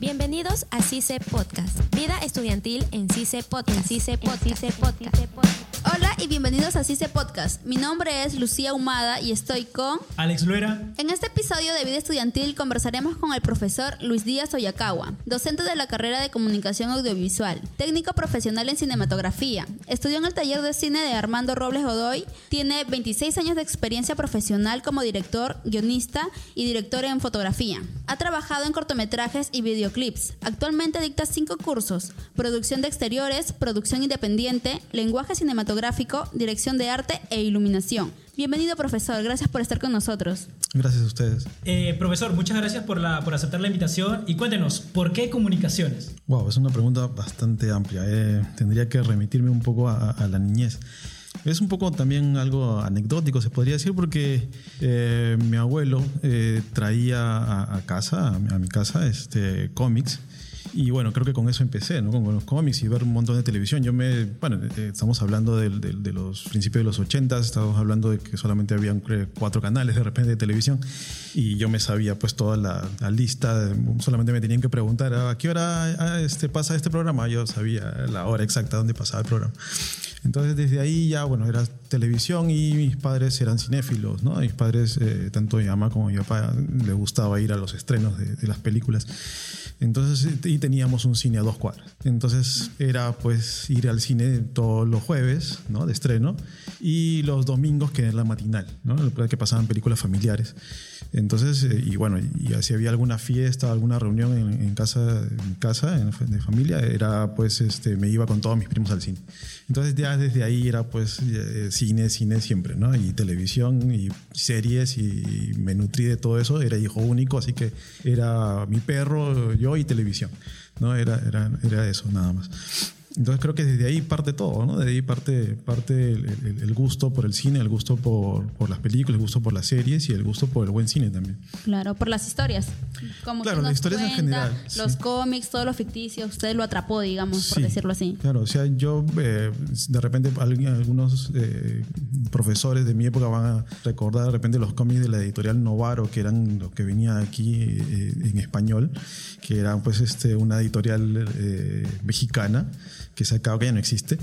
Bienvenidos a CICE Podcast. Vida estudiantil en CICE Podcast. En CICE Podcast. Hola y bienvenidos a CICE Podcast. Mi nombre es Lucía Humada y estoy con Alex Luera. En este episodio de Vida Estudiantil conversaremos con el profesor Luis Díaz Oyakawa, docente de la carrera de Comunicación Audiovisual, técnico profesional en cinematografía. Estudió en el taller de cine de Armando Robles Godoy, tiene 26 años de experiencia profesional como director, guionista y director en fotografía. Ha trabajado en cortometrajes y videoclips. Actualmente dicta cinco cursos: producción de exteriores, producción independiente, lenguaje cinematográfico, dirección de arte e iluminación. Bienvenido, profesor. Gracias por estar con nosotros. Gracias a ustedes. Eh, profesor, muchas gracias por, la, por aceptar la invitación y cuéntenos, ¿por qué comunicaciones? Wow, es una pregunta bastante amplia. Eh, tendría que remitirme un poco a, a, la niñez. Es un poco también algo anecdótico, se podría decir, porque eh, mi abuelo eh, traía a, a casa, a mi, a mi casa, este, cómics y bueno, creo que con eso empecé, ¿no? Con, con, los cómics y ver un montón de televisión. Yo me, bueno, eh, estamos hablando de, de, de, los principios de los 80, estamos hablando de que solamente habían cuatro canales de repente de televisión y yo me sabía pues toda la, la lista, solamente me tenían que preguntar a qué hora ah, este, pasa este programa, yo sabía la hora exacta donde pasaba el programa. Entonces desde ahí ya, bueno, era televisión y mis padres eran cinéfilos, ¿no? Mis padres, eh, tanto mi mamá como mi papá, les gustaba ir a los estrenos de, de las películas. Entonces, y teníamos un cine a dos cuadras. Entonces era pues ir al cine todos los jueves, ¿no? De estreno, y los domingos que era la matinal, ¿no? Que pasaban películas familiares. Entonces, eh, y bueno, y si había alguna fiesta, alguna reunión en, en casa, en casa, en, de familia, era pues, este, me iba con todos mis primos al cine. Entonces ya desde ahí era pues eh, cine, cine siempre, ¿no? Y televisión y series y me nutrí de todo eso. Era hijo único, así que era mi perro, yo y televisión, ¿no? Era, era, era eso nada más. Entonces creo que desde ahí parte todo, ¿no? Desde ahí parte, parte el, el, el gusto por el cine, el gusto por, por, las películas, el gusto por las series y el gusto por el buen cine también. Claro, por las historias. Como claro, las historias cuenta, en general. Los sí. cómics, todo lo ficticio, usted lo atrapó, digamos, sí, por decirlo así. Claro, o sea, yo eh, de repente algunos eh, profesores de mi época van a recordar de repente los cómics de la editorial Novaro, que eran los que venía aquí eh, en español, que eran pues este, una editorial eh, mexicana que se acaba que ya no existe,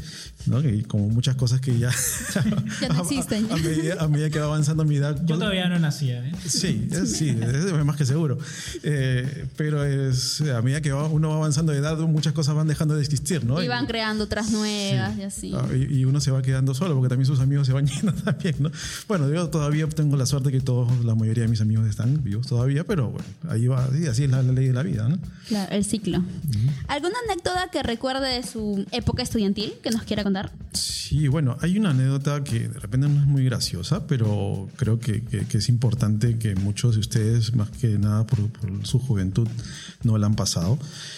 ¿no? Y como muchas cosas que ya, ya no existen. A, a, medida, a, medida, que va avanzando mi edad. Yo todavía no nacía, ¿eh? Sí, es, sí, es más que seguro. Eh, pero es, a medida que uno va avanzando de edad, muchas cosas van dejando de existir, ¿no? Y van y, creando otras nuevas sí. y así. Ah, y, y, uno se va quedando solo, porque también sus amigos se van yendo también, ¿no? Bueno, yo todavía tengo la suerte que todos, la mayoría de mis amigos están vivos todavía, pero bueno, ahí va, sí, así es la, la, ley de la vida, ¿no? Claro, el ciclo. Uh -huh. ¿Alguna anécdota que recuerde de su época estudiantil que nos quiera contar? Sí, bueno, hay una anécdota que de repente no es muy graciosa, pero creo que, que, que es importante que muchos de ustedes, más que nada por, por su juventud, no la han pasado.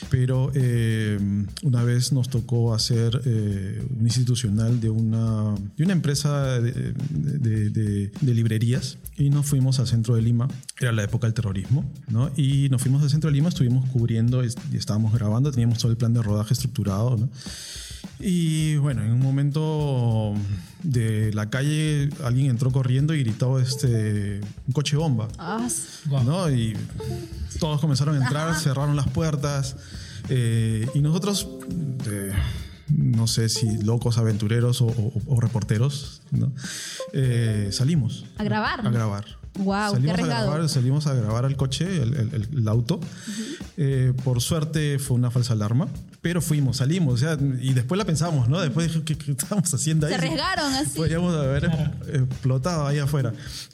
Pero eh, una vez nos tocó hacer eh, un institucional de una, de una empresa de, de, de, de, librerías y nos fuimos al centro de Lima, era la época del terrorismo, ¿no? Y nos fuimos al centro de Lima, estuvimos cubriendo y estábamos grabando, teníamos todo el plan de rodaje estructurado, ¿no? Y bueno, en un momento de la calle alguien entró corriendo y gritó este un coche bomba. Ah, ¿no? Y todos comenzaron a entrar, Ajá. cerraron las puertas. Eh, y nosotros, eh, no sé si locos aventureros o, o, o reporteros, ¿no? Eh, salimos. A grabar. A grabar. Wow, salimos qué a grabar, salimos a grabar el coche, el, el, el auto. Uh -huh. eh, por suerte fue una falsa alarma, pero fuimos, salimos, o sea, y después la pensamos, ¿no? Después dije, ¿qué, qué estábamos haciendo ahí? Se arriesgaron así. Podríamos haber claro. explotado ahí afuera.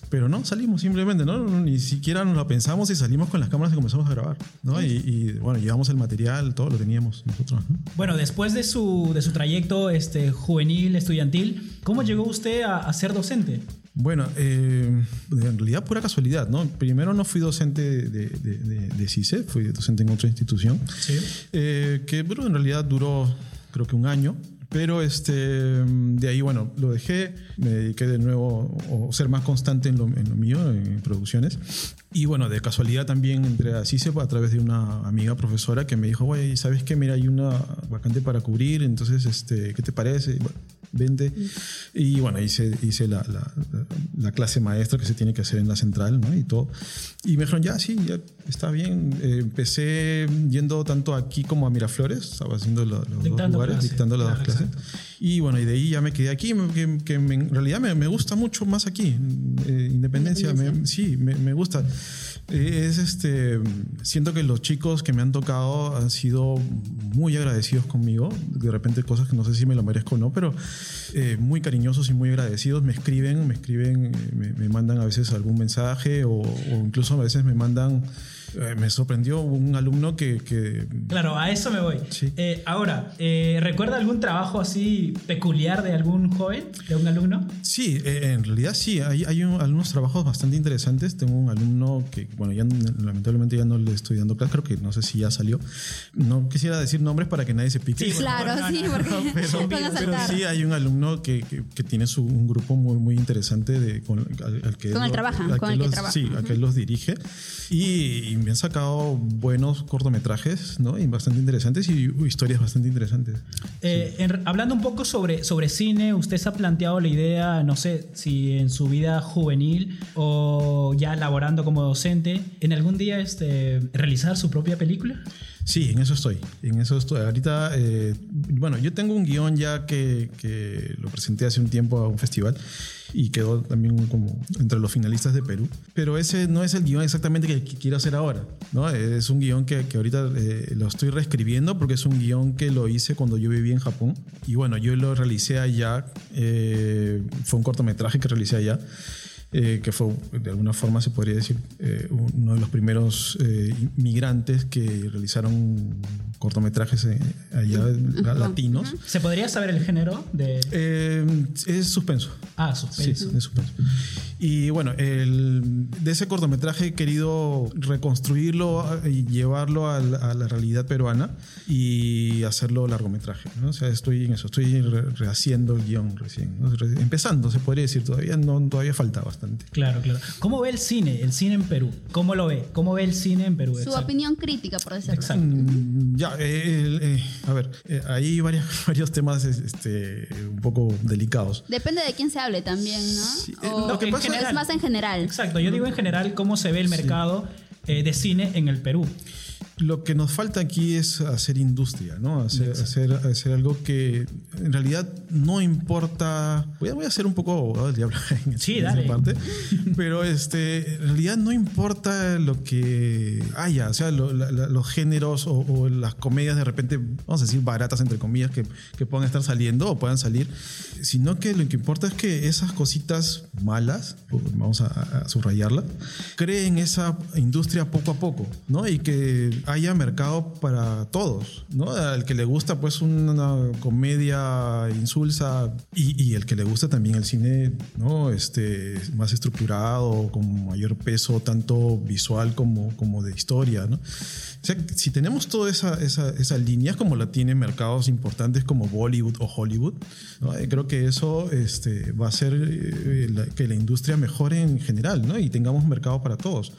Pero no, salimos simplemente, ¿no? Ni siquiera nos lo pensamos y salimos con las cámaras y comenzamos a grabar, ¿no? Y, y, bueno, llevamos el material, todo lo teníamos nosotros, ¿no? Bueno, después de su, de su trayecto este, juvenil, estudiantil, ¿cómo llegó usted a, a ser docente? Bueno, eh, en realidad pura casualidad, ¿no? Primero no fui docente de, de, de, de CICE, fui docente en otra institución, sí. eh, que bueno, en realidad duró creo que un año, pero este, de ahí, bueno, lo dejé, me dediqué de nuevo a ser más constante en lo, en lo, mío, en producciones. Y bueno, de casualidad también entré a CICE a través de una amiga profesora que me dijo, güey, ¿sabes qué? Mira, hay una vacante para cubrir, entonces, este, ¿qué te parece? Bueno, vente. Y bueno, hice, hice la, la- la- la clase maestra que se tiene que hacer en la central, ¿no? Y todo. Y me dijeron, ya, sí, ya está bien. Eh, empecé yendo tanto aquí como a Miraflores, estaba haciendo lo- los dos lugares, clases. dictando las dos Claro, Y bueno, y de ahí ya me quedé aquí, que, que me- en realidad me, me gusta mucho más aquí. Eh, Independencia, me- sí, me, me gusta. Eh, Es este, siento que los chicos que me han tocado han sido muy agradecidos conmigo. De repente cosas que no sé si me lo merezco o no, pero eh, muy cariñosos y muy agradecidos. Me escriben, me escriben, eh, me, me mandan a veces algún mensaje o, o incluso a veces me mandan. Eh, me sorprendió un alumno que, que Claro, a eso me voy. Sí. Eh, ahora, eh, ¿recuerda algún trabajo así peculiar de algún joven, de un alumno? Sí, eh, en realidad sí, hay, hay un- algunos trabajos bastante interesantes. Tengo un alumno que, bueno, ya lamentablemente ya no le estoy dando clase, creo que no sé si ya salió. No quisiera decir nombres para que nadie se pique. Sí, por Claro, no, sí, no, no, porque pero, van a pero saltar. sí hay un alumno que, que- que tiene su, un grupo muy, muy interesante de, con, al, al que Con el lo- trabaja, con el que los- trabaja. Sí, a que él los dirige. Y, y han sacado buenos cortometrajes, ¿no? Y bastante interesantes y uh, historias bastante interesantes. Eh, en- hablando un poco sobre, sobre cine, ¿usted se ha planteado la idea, no sé, si en su vida juvenil o ya laborando como docente, en algún día este, realizar su propia película? Sí, en eso estoy. En eso estoy. Ahorita, eh, bueno, yo tengo un guion ya que, que lo presenté hace un tiempo a un festival y quedó también como entre los finalistas de Perú. Pero ese no es el guion exactamente que, quiero hacer ahora, ¿no? Es un guion que, que ahorita eh, lo estoy reescribiendo porque es un guion que lo hice cuando yo viví en Japón. Y bueno, yo lo realicé allá. eh, fue un cortometraje que realicé allá eh, que fue de alguna forma se podría decir eh, uno de los primeros eh, inmigrantes que realizaron cortometrajes eh, allá latinos. ¿Se podría saber el género de... Eh, es suspenso. Ah, Sí, suspenso. de suspenso. Y bueno, el, de ese cortometraje he querido reconstruirlo y llevarlo a la, a la realidad peruana y hacerlo largometraje. ¿no? O sea, estoy en eso, estoy re- rehaciendo el guion recién. ¿no? Re- Empezando, se podría decir, todavía, no, todavía falta bastante. Claro, claro. ¿Cómo ve el cine, el cine en Perú? ¿Cómo lo ve? ¿Cómo ve el cine en Perú? Su Exacto. opinión crítica, por decirlo. Exacto. Mm, Ya, eh, eh, a ver, eh, hay varias, varios temas este, un poco delicados. Depende de quién se hable también, ¿no? Sí, eh, O lo que pasa- general. es más en general. Exacto, yo digo en general cómo se ve el mercado eh, de cine en el Perú. Lo que nos falta aquí es hacer industria, ¿no? Hacer, hacer, hacer algo que en realidad no importa. Voy a, voy a ser un poco abogado del diablo en, Sí, en esa dale. parte. Pero este, en realidad no importa lo que haya, o sea, lo- la- la- los géneros o, o las comedias de repente, vamos a decir, baratas, entre comillas, que, que puedan estar saliendo o puedan salir, sino que lo que importa es que esas cositas malas, vamos a, a subrayarla, creen esa industria poco a poco, ¿no? Y que haya mercado para todos, ¿no? Al que le gusta pues una comedia insulsa y, el que le gusta también el cine, ¿no? Este, más estructurado, con mayor peso, tanto visual como, como de historia, ¿no? O sea, si tenemos toda esa, esa, esa línea, como la tienen mercados importantes como Bollywood o Hollywood, ¿no? Creo que eso este, va a hacer eh, que la industria mejore en general ¿no? y tengamos mercado para todos.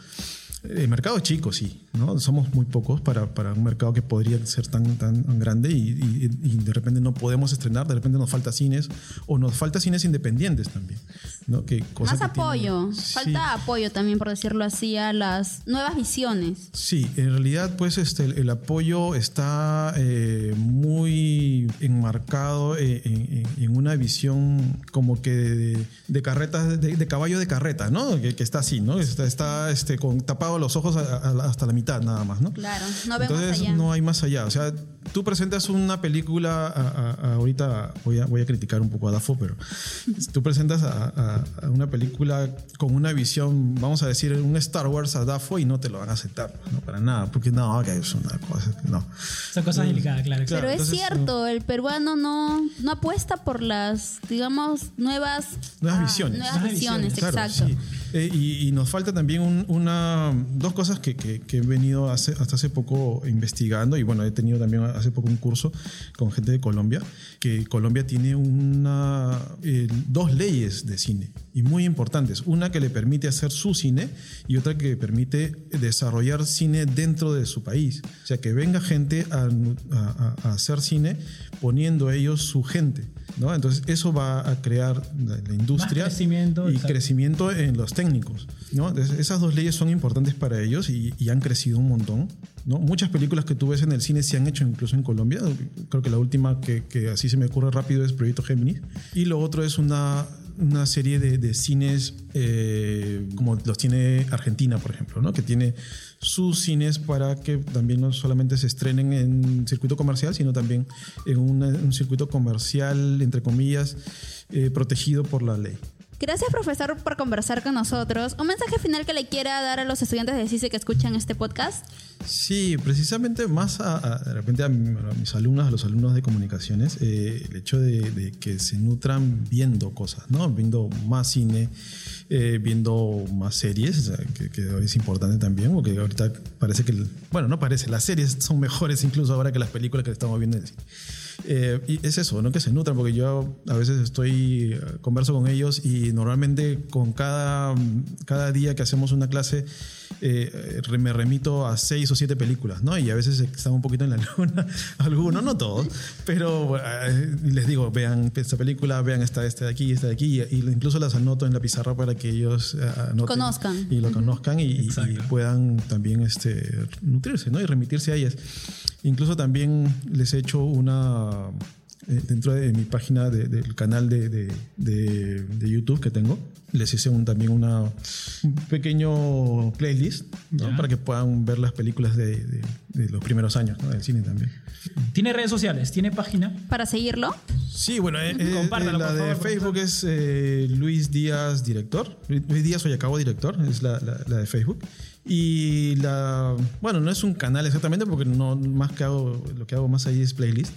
El mercado es chico, sí, ¿no? Somos muy pocos para, para un mercado que podría ser tan, tan grande y, y- y de repente no podemos estrenar, de repente nos falta cines o nos falta cines independientes también, ¿no? Que cosa Más que apoyo. Falta apoyo también, por decirlo así, a las nuevas visiones. Sí, en realidad pues este, el, el apoyo está eh, muy enmarcado eh, en, en- en una visión como que de, de carreta, de, de caballo de carreta, ¿no? Que, que está así, ¿no? Está, está este, con tapado los ojos a- a- hasta la mitad nada más, ¿no? Claro, no Entonces allá. no hay más allá. O sea, tú presentas una película, a- a- a- ahorita voy a, voy a criticar un poco a Dafo, pero tú presentas a, a- a una película con una visión, vamos a decir, un Star Wars a Dafo y no te lo van a aceptar, no para nada, porque no, que es una cosa, no. Son cosas delicadas, claro. Claro, Pero es cierto, el peruano no, no apuesta por las, digamos, nuevas, Nuevas ah, visiones. Nuevas Nuevas visiones, visiones, Claro, exacto. sí. Eh, y, y nos falta también un- una, dos cosas que, que- que he venido hace- hasta hace poco investigando y bueno, he tenido también hace poco un curso con gente de Colombia, que Colombia tiene una, eh, dos leyes de cine y muy importantes. Una que le permite hacer su cine y otra que permite desarrollar cine dentro de su país. O sea, que venga gente a, a- a hacer cine poniendo ellos su gente. ¿No? Entonces eso va a crear la, la industria Más crecimiento, y exacto. crecimiento en los técnicos, ¿no? Entonces, esas dos leyes son importantes para ellos y, y han crecido un montón, ¿no? Muchas películas que tú ves en el cine se han hecho incluso en Colombia. Creo que la última que, que así se me ocurre rápido es Proyecto Géminis. Y lo otro es una una serie de, de cines eh, como los tiene Argentina, por ejemplo, ¿no? que tiene sus cines para que también no solamente se estrenen en circuito comercial, sino también en un circuito comercial, entre comillas, eh, protegido por la ley. Gracias, profesor, por conversar con nosotros. ¿Un mensaje final que le quiera dar a los estudiantes de CICE que escuchan este podcast? Sí, precisamente más a, de repente a, mi- a mis alumnos, a los alumnos de comunicaciones, eh, el hecho de, que se nutran viendo cosas, ¿no? Viendo más cine, eh, viendo más series, que, que es importante también, porque ahorita parece que, bueno, no parece, las series son mejores incluso ahora que las películas que estamos viendo en el cine. Eh, y es eso, ¿no? Que se nutran, porque yo a veces estoy, converso con ellos y normalmente con cada, cada día que hacemos una clase eh, me remito a seis o siete películas, ¿no? Y a veces están un poquito en la luna, algunos, no todos, pero eh, les digo, vean esta película, vean esta, esta de aquí, esta de aquí, y incluso las anoto en la pizarra para que ellos eh, anoten Conozcan. y lo conozcan y, y- y puedan también este, nutrirse, ¿no? Y remitirse a ellas. Incluso también les he hecho una dentro de mi página de- del canal de, de- de- de YouTube que tengo, les hice un, también una, un pequeño playlist para que puedan ver las películas de, de- de los primeros años ¿no? del cine también. ¿Tiene redes sociales? ¿Tiene página? Para seguirlo. Sí, bueno, eh, eh, Compártalo, la por de favor, Facebook es eh, Luis Díaz Director. Luis Díaz Oyacabo Director, es la, la- la de Facebook. Y la, bueno, no es un canal exactamente porque no más que hago, lo que hago más ahí es playlist.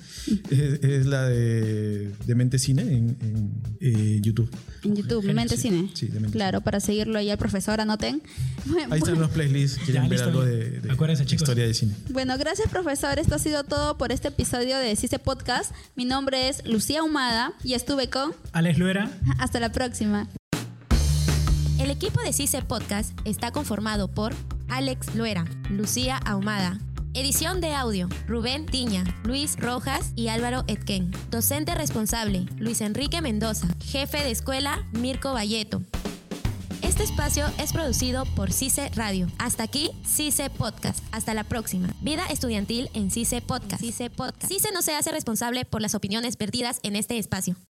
es, es la de, de Mente Cine en, en, eh, YouTube. En YouTube, Genial, Mente sí. Cine. Sí, de Mente Claro, para seguirlo ahí al profesor, anoten. Ahí están los playlists, quieren Ya, ver algo de, de Acuérdense, historia de cine. Bueno, gracias profesor. Esto ha sido todo por este episodio de CICE Podcast. Mi nombre es Lucía Humada y estuve con... Alex Luera. Hasta la próxima. El equipo de CICE Podcast está conformado por Alex Luera, Lucía Ahumada. Edición de audio, Rubén Tiña, Luis Rojas y Álvaro Etquén. Docente responsable, Luis Enrique Mendoza. Jefe de escuela, Mirko Valleto. Este espacio es producido por CICE Radio. Hasta aquí, CICE Podcast. Hasta la próxima. Vida estudiantil en CICE Podcast. CICE Podcast. CICE no se hace responsable por las opiniones vertidas en este espacio.